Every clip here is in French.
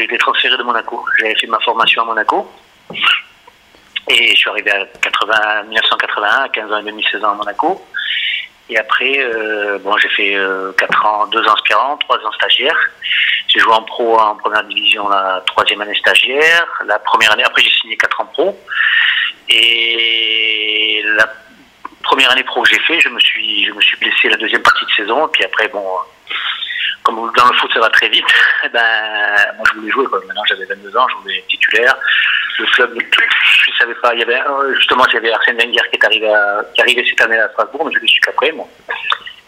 J'ai été transféré de Monaco. J'avais fait ma formation à Monaco. Et je suis arrivé à 80, 1981, à 15 ans et demi, 16 ans à Monaco. Et après, euh, bon, j'ai fait euh, 4 ans, 2 ans aspirant, 3 ans stagiaire. J'ai joué en pro en première division la troisième année stagiaire. La première année, après j'ai signé 4 ans pro. Et la première année pro que j'ai fait, je me suis, je me suis blessé la deuxième partie de saison. Et puis après, bon, dans le foot ça va très vite, ben moi je voulais jouer. Quoi. Maintenant j'avais 22 ans, je voulais être titulaire. Le club, je savais pas. Il y avait euh, justement, il y avait Arsène Wenger qui est arrivé, à, qui cette année à Strasbourg, mais je l'ai su qu'après. Bon.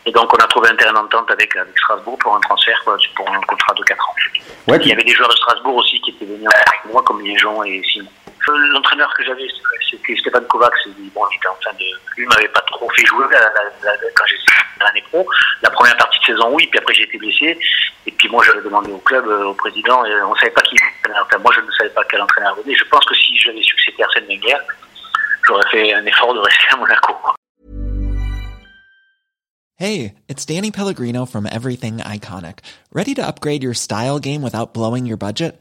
Et donc on a trouvé un terrain d'entente avec, avec Strasbourg pour un transfert, quoi, pour un contrat de 4 ans. Ouais, Il y avait des joueurs de Strasbourg aussi qui étaient venus avec moi, comme Liégeon et Simon. Euh, L'entraîneur que j'avais, c'était Stéphane Kovacs. Il, bon, il était en train de, lui m'avait pas trop fait jouer la- la- la- quand j'ai l'année pro. La première partie saison, oui, puis après j'ai été blessé. Et puis moi, j'avais demandé au club, euh, au président, et on savait pas qui. Enfin, moi, je ne savais pas quel entraîneur venait. Je pense que si j'avais su que c'était Arsène Wenger, j'aurais fait un effort de rester à Monaco. Hey, it's Danny Pellegrino from Everything Iconic. Ready to upgrade your style game without blowing your budget?